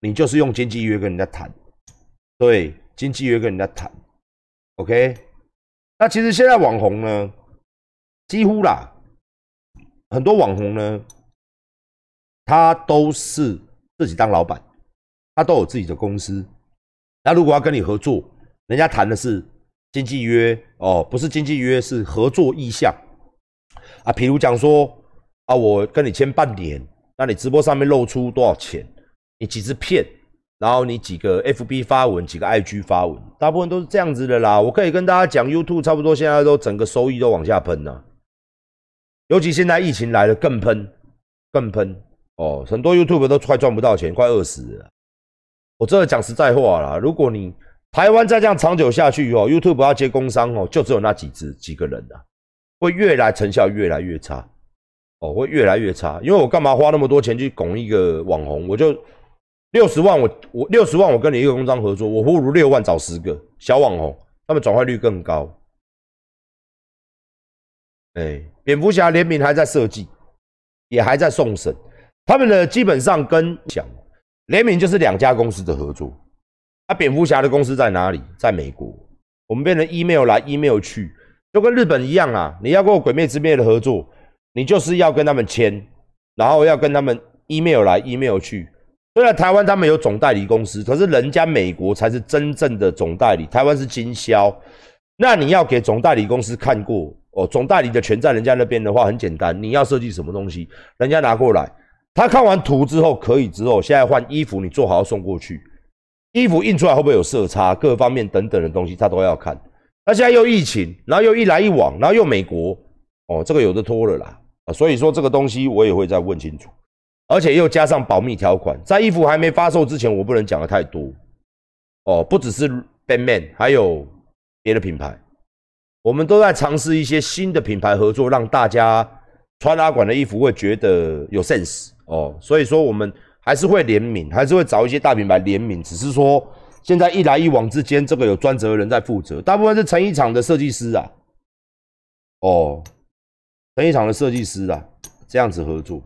你就是用经纪约跟人家谈，对，经纪约跟人家谈，OK。那其实现在网红呢，几乎啦，很多网红呢，他都是自己当老板，他都有自己的公司。那如果要跟你合作，人家谈的是经纪约哦，不是经纪约，是合作意向啊。譬如讲说啊，我跟你签半年，那你直播上面露出多少钱？你几支片？然后你几个 FB 发文，几个 IG 发文，大部分都是这样子的啦。我可以跟大家讲，YouTube 差不多现在都整个收益都往下喷了，尤其现在疫情来了更喷，更喷哦，很多 YouTube 都快赚不到钱，快饿死了。我真的讲实在话啦，如果你台湾再这样长久下去哦，YouTube 要接工商哦，就只有那几只几个人啊，会越来成效越来越差哦，会越来越差。因为我干嘛花那么多钱去拱一个网红，我就。六十万，我我六十万，我跟你一个工商合作，我不如六万找十个小网红，他们转化率更高。哎，蝙蝠侠联名还在设计，也还在送审，他们的基本上跟讲联名就是两家公司的合作。那蝙蝠侠的公司在哪里？在美国。我们变成 email 来 email 去，就跟日本一样啊。你要跟我鬼灭之灭的合作，你就是要跟他们签，然后要跟他们 email 来 email 去。虽然台湾他们有总代理公司，可是人家美国才是真正的总代理，台湾是经销。那你要给总代理公司看过哦，总代理的权在人家那边的话，很简单，你要设计什么东西，人家拿过来，他看完图之后可以之后，现在换衣服，你做好送过去，衣服印出来会不会有色差，各方面等等的东西他都要看。那现在又疫情，然后又一来一往，然后又美国，哦，这个有的拖了啦，所以说这个东西我也会再问清楚。而且又加上保密条款，在衣服还没发售之前，我不能讲的太多。哦，不只是 Batman，还有别的品牌，我们都在尝试一些新的品牌合作，让大家穿阿管的衣服会觉得有 sense 哦。所以说，我们还是会联名，还是会找一些大品牌联名，只是说现在一来一往之间，这个有专责人在负责，大部分是成衣厂的设计师啊。哦，成衣厂的设计师啊，这样子合作。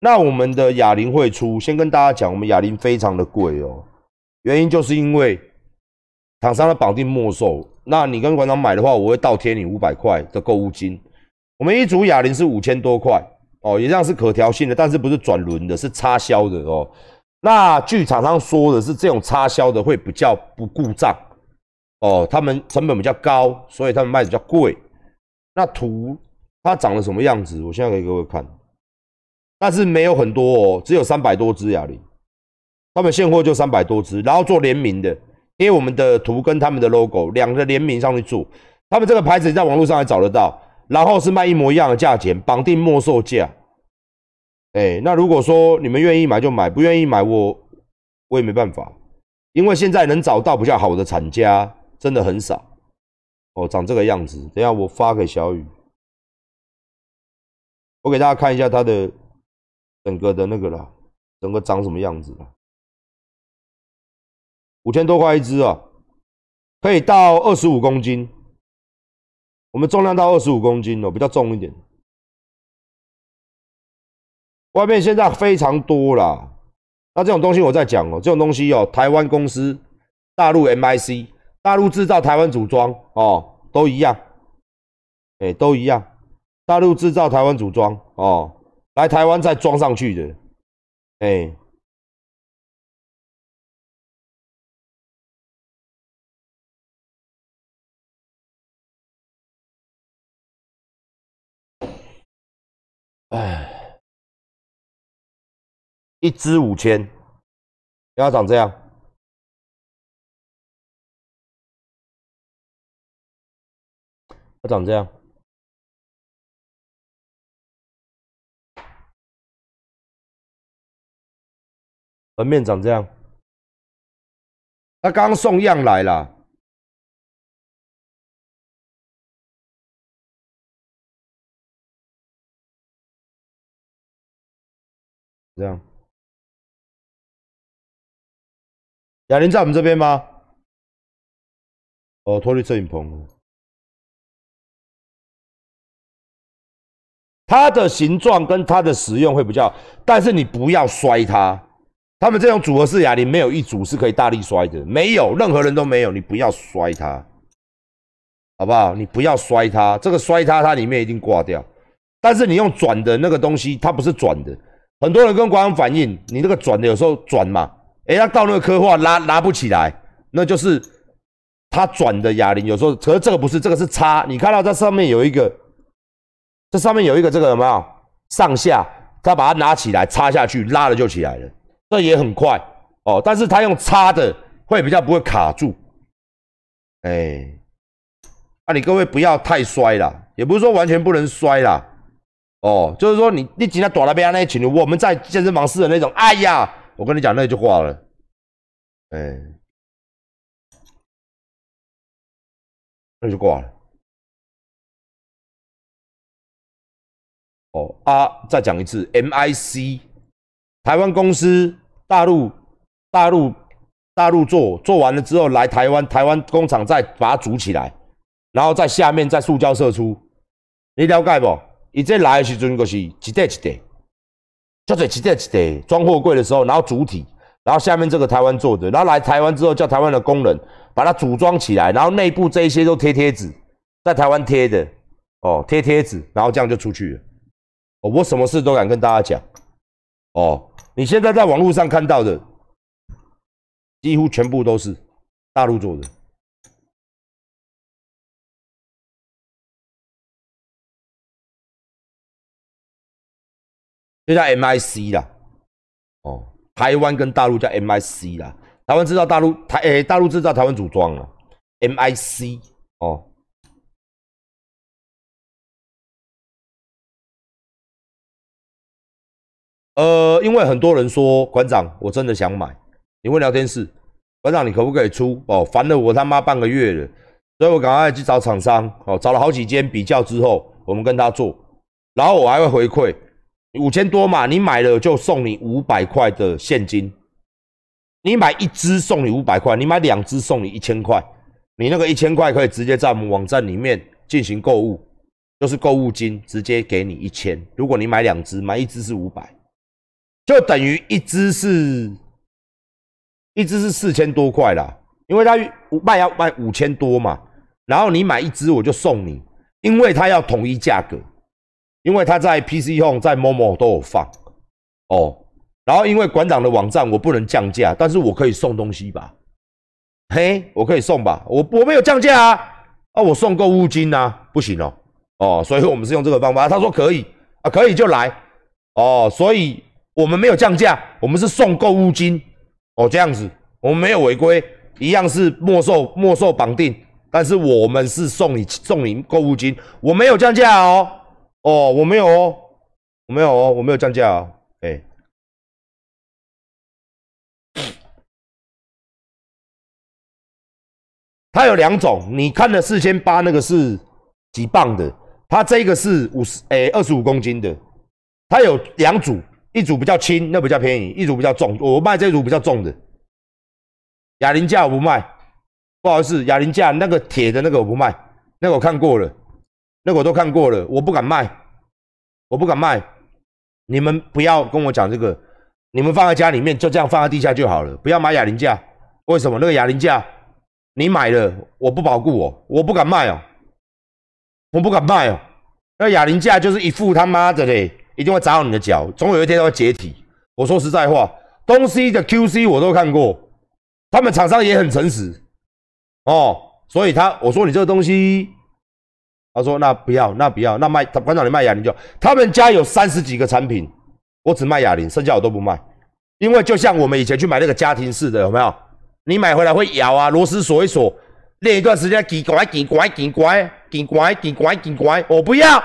那我们的哑铃会出，先跟大家讲，我们哑铃非常的贵哦，原因就是因为厂商的绑定没收。那你跟馆长买的话，我会倒贴你五百块的购物金。我们一组哑铃是五千多块哦，一样是可调性的，但是不是转轮的，是插销的哦。那据厂商说的是，这种插销的会比较不故障哦，他们成本比较高，所以他们卖的比较贵。那图它长得什么样子？我现在给各位看。但是没有很多哦，只有三百多只哑铃，他们现货就三百多只，然后做联名的，因为我们的图跟他们的 logo 两个联名上去做，他们这个牌子在网络上还找得到，然后是卖一模一样的价钱，绑定末售价。哎，那如果说你们愿意买就买，不愿意买我我也没办法，因为现在能找到比较好的厂家真的很少。哦，长这个样子，等下我发给小雨，我给大家看一下它的。整个的那个啦，整个长什么样子了？五千多块一只啊，可以到二十五公斤。我们重量到二十五公斤哦，比较重一点。外面现在非常多啦，那这种东西我在讲哦，这种东西哦，台湾公司、大陆 MIC、大陆制造、台湾组装哦，都一样，哎，都一样，大陆制造、台湾组装哦。来台湾再装上去的，哎，哎，一支五千，要长这样，要长这样。门面长这样，他刚送样来了，这样。哑铃在我们这边吗？哦，脱离摄影棚。它的形状跟它的使用会比较，但是你不要摔它。他们这种组合式哑铃没有一组是可以大力摔的，没有任何人都没有，你不要摔它，好不好？你不要摔它，这个摔它它里面一定挂掉。但是你用转的那个东西，它不是转的，很多人跟官方反映，你那个转的有时候转嘛，哎，它到那个刻画拉拉不起来，那就是它转的哑铃有时候，可是这个不是，这个是插，你看到这上面有一个，这上面有一个这个有没有上下？他把它拿起来插下去，拉了就起来了。这也很快哦，但是他用插的会比较不会卡住，哎，啊，你各位不要太摔啦，也不是说完全不能摔啦，哦，就是说你你今天躲那边那一群，我们在健身房试的那种，哎呀，我跟你讲那就挂了，哎，那就挂了，哦啊，再讲一次，MIC。台湾公司大陆大陆大陆做做完了之后来台湾，台湾工厂再把它组起来，然后在下面再塑胶射出，你了解不？伊这来的时阵就是一袋一袋，叫做一袋一袋装货柜的时候，然后主体，然后下面这个台湾做的，然后来台湾之后叫台湾的工人把它组装起来，然后内部这一些都贴贴纸，在台湾贴的哦，贴贴纸，然后这样就出去了。哦，我什么事都敢跟大家讲哦。你现在在网络上看到的，几乎全部都是大陆做的，就叫 MIC 啦。哦，台湾跟大陆叫 MIC 啦，台湾制造大陆台诶，大陆制造台湾组装了，MIC 哦。呃，因为很多人说馆长，我真的想买。你问聊天室，馆长你可不可以出？哦，烦了我他妈半个月了，所以我赶快去找厂商。哦，找了好几间比较之后，我们跟他做，然后我还会回馈五千多嘛，你买了就送你五百块的现金。你买一支送你五百块，你买两支送你一千块。你那个一千块可以直接在我们网站里面进行购物，就是购物金，直接给你一千。如果你买两支，买一支是五百。就等于一只是，一只是四千多块啦，因为它卖要卖五千多嘛，然后你买一只我就送你，因为它要统一价格，因为它在 PC Home 在 Momo 都有放。哦，然后因为馆长的网站我不能降价，但是我可以送东西吧，嘿，我可以送吧，我我没有降价啊，啊我送购物金呐，不行哦，哦，所以我们是用这个方法，他说可以。啊，可以就来。哦，所以。我们没有降价，我们是送购物金。哦，这样子，我们没有违规，一样是没收没收绑定，但是我们是送你送你购物金，我没有降价哦，哦，我没有哦，我没有哦，我没有降价哦，哎，它有两种，你看的四千八那个是几磅的，它这个是五十哎二十五公斤的，它有两组。一组比较轻，那比较便宜；一组比较重，我卖这组比较重的。哑铃架我不卖，不好意思，哑铃架那个铁的那个我不卖，那个我看过了，那个我都看过了，我不敢卖，我不敢卖。你们不要跟我讲这个，你们放在家里面就这样放在地下就好了，不要买哑铃架。为什么？那个哑铃架你买了，我不保护我，我不敢卖哦，我不敢卖哦。那哑铃架就是一副他妈的嘞。一定会砸到你的脚，总有一天都会解体。我说实在话，东西的 QC 我都看过，他们厂商也很诚实哦。所以他我说你这个东西，他说那不要，那不要，那卖他馆长你卖哑铃就，他们家有三十几个产品，我只卖哑铃，剩下我都不卖。因为就像我们以前去买那个家庭式的，有没有？你买回来会摇啊，螺丝锁一锁，练一段时间，紧拐紧拐紧拐紧拐紧拐紧拐，我不要。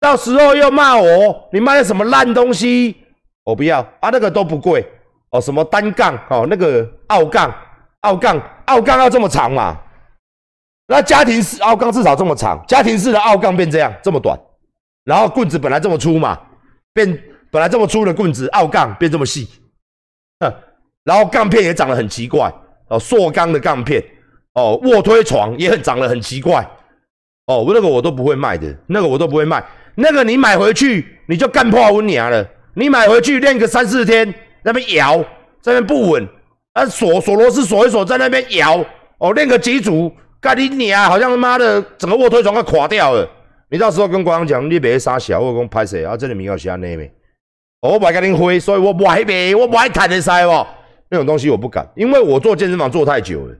到时候又骂我，你卖的什么烂东西？我不要啊，那个都不贵哦。什么单杠哦，那个奥杠，奥杠，奥杠要这么长嘛？那家庭式奥杠至少这么长，家庭式的奥杠变这样这么短，然后棍子本来这么粗嘛，变本来这么粗的棍子，奥杠变这么细，哼，然后杠片也长得很奇怪哦，塑钢的杠片哦，卧推床也很长得很奇怪哦，那个我都不会卖的，那个我都不会卖。那个你买回去你就干破温娘了！你买回去练个三四天，那边摇这边不稳，啊锁锁螺丝锁一锁，在那边摇，哦练个几组，干你娘，好像他妈的整个卧推床快垮掉了。你到时候跟官方讲，你别傻小，我讲拍谁啊？这里名要写安尼咩？我不爱跟你挥，所以我不爱卖，我不爱谈的塞哦。那种东西我不敢，因为我做健身房做太久了，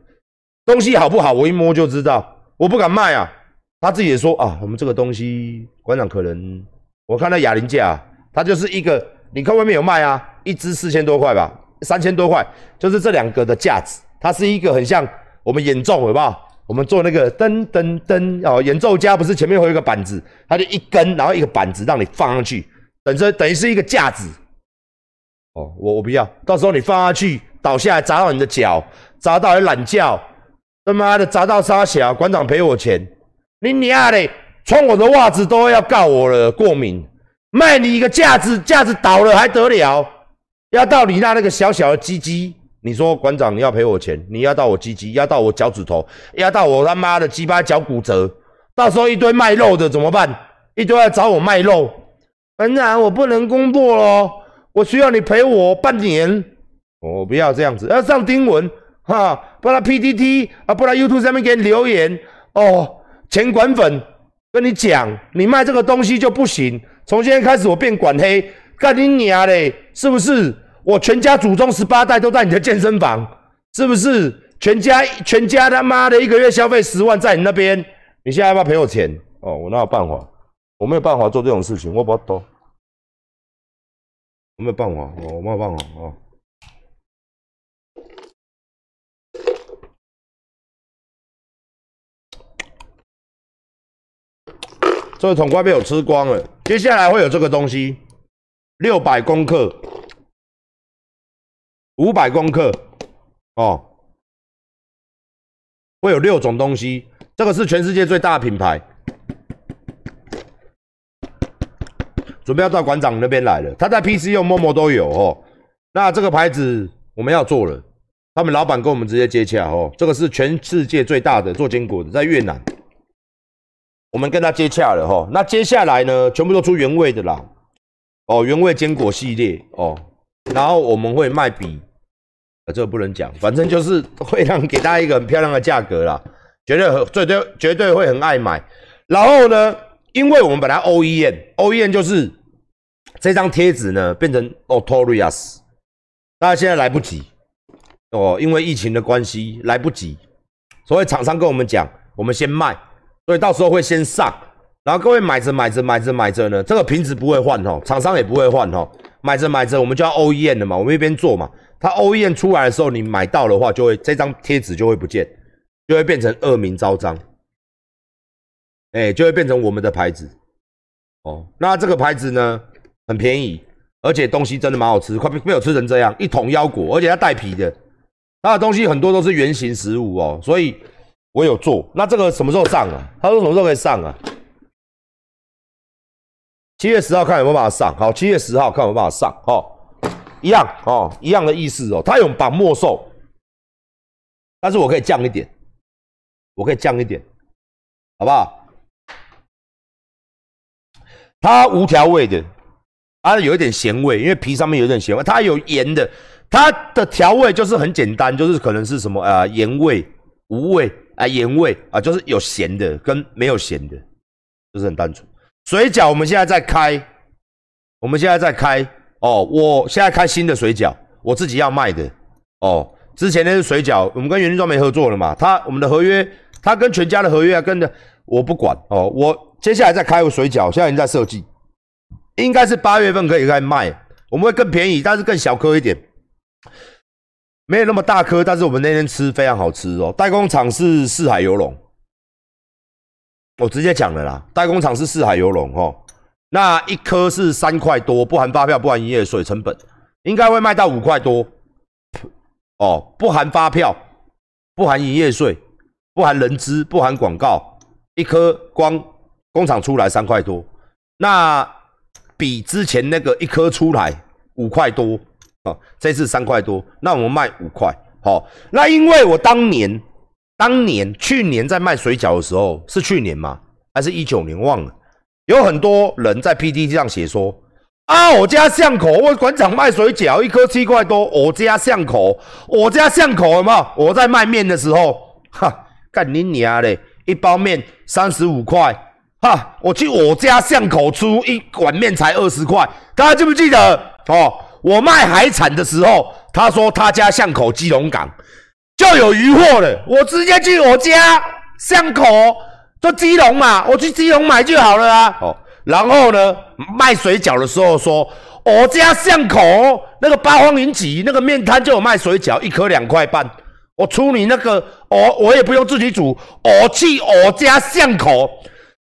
东西好不好，我一摸就知道，我不敢卖啊。他自己也说啊，我们这个东西馆长可能，我看到哑铃架，它就是一个，你看外面有卖啊，一支四千多块吧，三千多块，就是这两个的架子，它是一个很像我们演奏，好不好？我们做那个噔噔噔哦，演奏家不是前面会有一个板子，它就一根，然后一个板子让你放上去，等着等于是一个架子。哦，我我不要，到时候你放下去倒下来砸到你的脚，砸到你懒觉，他妈的砸到沙小，馆长赔我钱，你娘嘞，穿我的袜子都要告我了，过敏，卖你一个架子，架子倒了还得了？要到你那那个小小的鸡鸡。你说馆长，你要赔我钱，你压到我鸡鸡，压到我脚趾头，压到我他妈的鸡巴脚骨折，到时候一堆卖肉的怎么办？一堆来找我卖肉，馆长我不能工作喽，我需要你陪我半年。我不要这样子，要上丁文哈，不然 PPT 啊，不然 YouTube 上面给你留言哦。钱管粉跟你讲，你卖这个东西就不行，从现在开始我变管黑，干你娘嘞，是不是？我全家祖宗十八代都在你的健身房，是不是？全家全家他妈的一个月消费十万在你那边，你现在要不要赔我钱？哦，我哪有办法？我没有办法做这种事情，我不要多，我没有办法，我没有办法哦。这个桶快被我吃光了，接下来会有这个东西，六百公克。五百公克哦，会有六种东西。这个是全世界最大的品牌，准备要到馆长那边来了。他在 PC 用、默默都有哦。那这个牌子我们要做了，他们老板跟我们直接接洽哦。这个是全世界最大的做坚果的，在越南，我们跟他接洽了哈。那接下来呢，全部都出原味的啦。哦，原味坚果系列哦，然后我们会卖比。这个不能讲，反正就是会让给大家一个很漂亮的价格啦，绝对很绝对绝对会很爱买。然后呢，因为我们本来 OEM，OEM 就是这张贴纸呢变成 Autorius，大家现在来不及哦，因为疫情的关系来不及，所以厂商跟我们讲，我们先卖，所以到时候会先上，然后各位买着买着买着买着呢，这个瓶子不会换哦，厂商也不会换哦，买着买着我们就要 OEM 了嘛，我们一边做嘛。它 OEM 出来的时候，你买到的话，就会这张贴纸就会不见，就会变成恶名昭彰，哎，就会变成我们的牌子。哦，那这个牌子呢，很便宜，而且东西真的蛮好吃，快被被我吃成这样，一桶腰果，而且它带皮的，它的东西很多都是原形食物哦，所以我有做。那这个什么时候上啊？他说什么时候可以上啊？七月十号看有没有办法上，好，七月十号看有没有办法上，好。一样哦，一样的意思哦。他有绑墨兽，但是我可以降一点，我可以降一点，好不好？它无调味的，它有一点咸味，因为皮上面有点咸味。它有盐的，它的调味就是很简单，就是可能是什么啊盐味、无味啊盐味啊，就是有咸的跟没有咸的，就是很单纯。水饺我们现在在开，我们现在在开。哦，我现在开新的水饺，我自己要卖的。哦，之前那是水饺，我们跟元力庄没合作了嘛？他我们的合约，他跟全家的合约，跟着我不管。哦，我接下来再开个水饺，现在已经在设计，应该是八月份可以开卖。我们会更便宜，但是更小颗一点，没有那么大颗，但是我们那天吃非常好吃哦。代工厂是四海游龙，我直接讲了啦，代工厂是四海游龙哦。那一颗是三块多，不含发票，不含营业税成本，应该会卖到五块多。哦，不含发票，不含营业税，不含人资，不含广告，一颗光工厂出来三块多，那比之前那个一颗出来五块多啊，这次三块多，那我们卖五块。好，那因为我当年，当年去年在卖水饺的时候，是去年吗？还是一九年？忘了。有很多人在 PPT 上写说，啊，我家巷口，我馆长卖水饺，一颗七块多。我家巷口，我家巷口有没有？我在卖面的时候，哈，干你娘嘞！一包面三十五块，哈，我去我家巷口出一碗面才二十块，大家记不记得？哦，我卖海产的时候，他说他家巷口基隆港就有鱼货了，我直接去我家巷口，就基隆嘛，我去基隆买就好了啊。哦。然后呢，卖水饺的时候说，我家巷口那个八方云集那个面摊就有卖水饺，一颗两块半。我出你那个，我我也不用自己煮，我去我家巷口，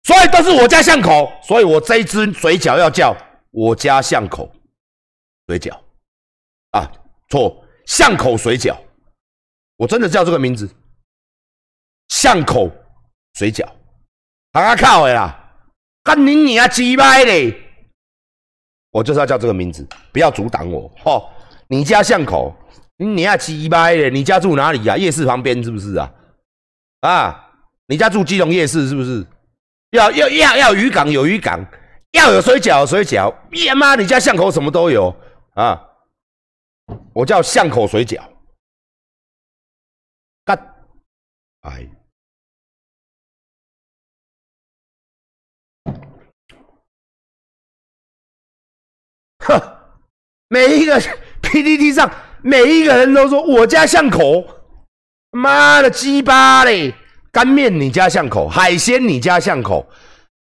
所以都是我家巷口，所以我这一只水饺要叫我家巷口水饺啊，错，巷口水饺，我真的叫这个名字，巷口水饺，啊靠的啦！干你你啊鸡掰嘞！我就是要叫这个名字，不要阻挡我。吼，你家巷口，你你啊鸡掰嘞！你家住哪里呀？夜市旁边是不是啊？啊，你家住基隆夜市是不是？要要要要渔港有渔港，要有水饺水饺。耶妈，你家巷口什么都有啊！我叫巷口水饺。干，哎。哼，每一个 PPT 上每一个人都说我家巷口，妈的鸡巴嘞！干面你家巷口，海鲜你家巷口，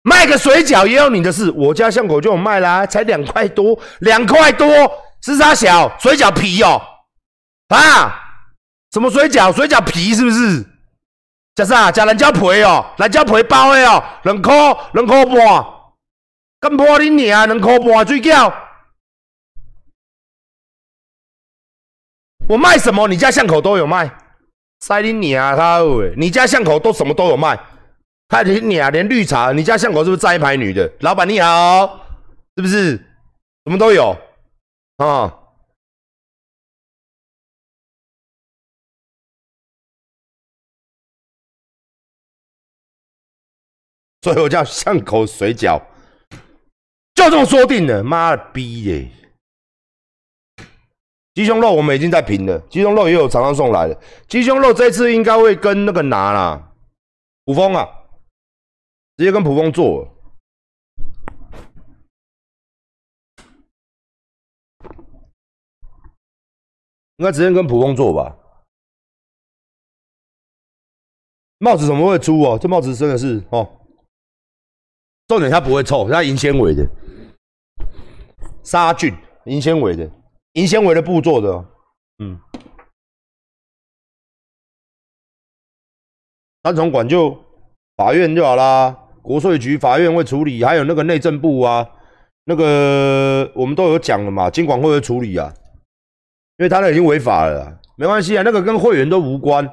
卖个水饺也有你的事。我家巷口就有卖啦，才两块多，两块多是啥小水饺皮哦？啊，什么水饺？水饺皮是不是？加啥？加蓝椒皮哦，蓝椒皮包的哦，两块两块半，干破你娘，两块半水饺。我卖什么？你家巷口都有卖，塞你娘他喂！你家巷口都什么都有卖，还你啊连绿茶，你家巷口是不是站一排女的？老板你好，是不是？什么都有啊？所以我叫巷口水饺，就这么说定了。妈的逼耶！鸡胸肉我们已经在评了，鸡胸肉也有厂商送来的。鸡胸肉这次应该会跟那个拿啦，普丰啊，直接跟普丰做，应该直接跟普丰做吧。帽子怎么会粗哦？这帽子真的是哦，重点它不会臭，它银纤维的，杀菌银纤维的。银纤维的布做的，嗯，三重管就法院就好啦，国税局、法院会处理，还有那个内政部啊，那个我们都有讲了嘛，监管会会处理啊，因为他那已经违法了，没关系啊，那个跟会员都无关。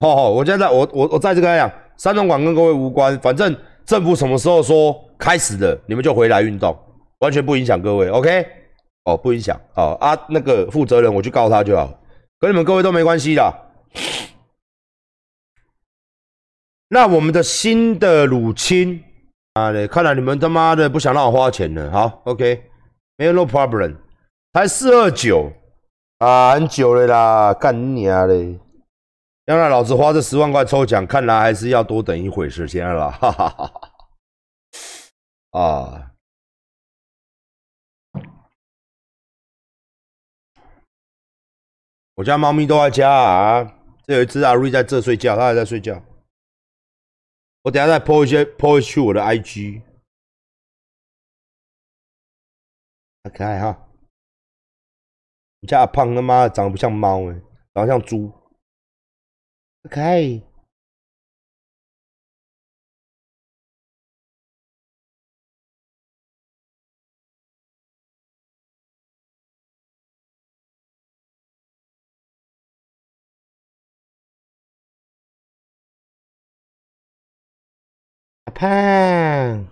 好好，我现在我我我在这个讲，三重管跟各位无关，反正政府什么时候说开始的，你们就回来运动，完全不影响各位，OK。哦，不影响哦啊，那个负责人我去告他就好，跟你们各位都没关系的。那我们的新的乳清啊，看来你们他妈的不想让我花钱了。好，OK，没有 no problem，才四二九啊，很久了啦，干你啊嘞！要让老子花这十万块抽奖，看来还是要多等一会时间了，哈哈哈哈啊。我家猫咪都在家啊，这有一只阿瑞在这睡觉，它还在睡觉。我等下再 po 一些 po 去我的 IG，好可爱哈！你家阿胖他妈长得不像猫哎，长得像猪，可爱。胖，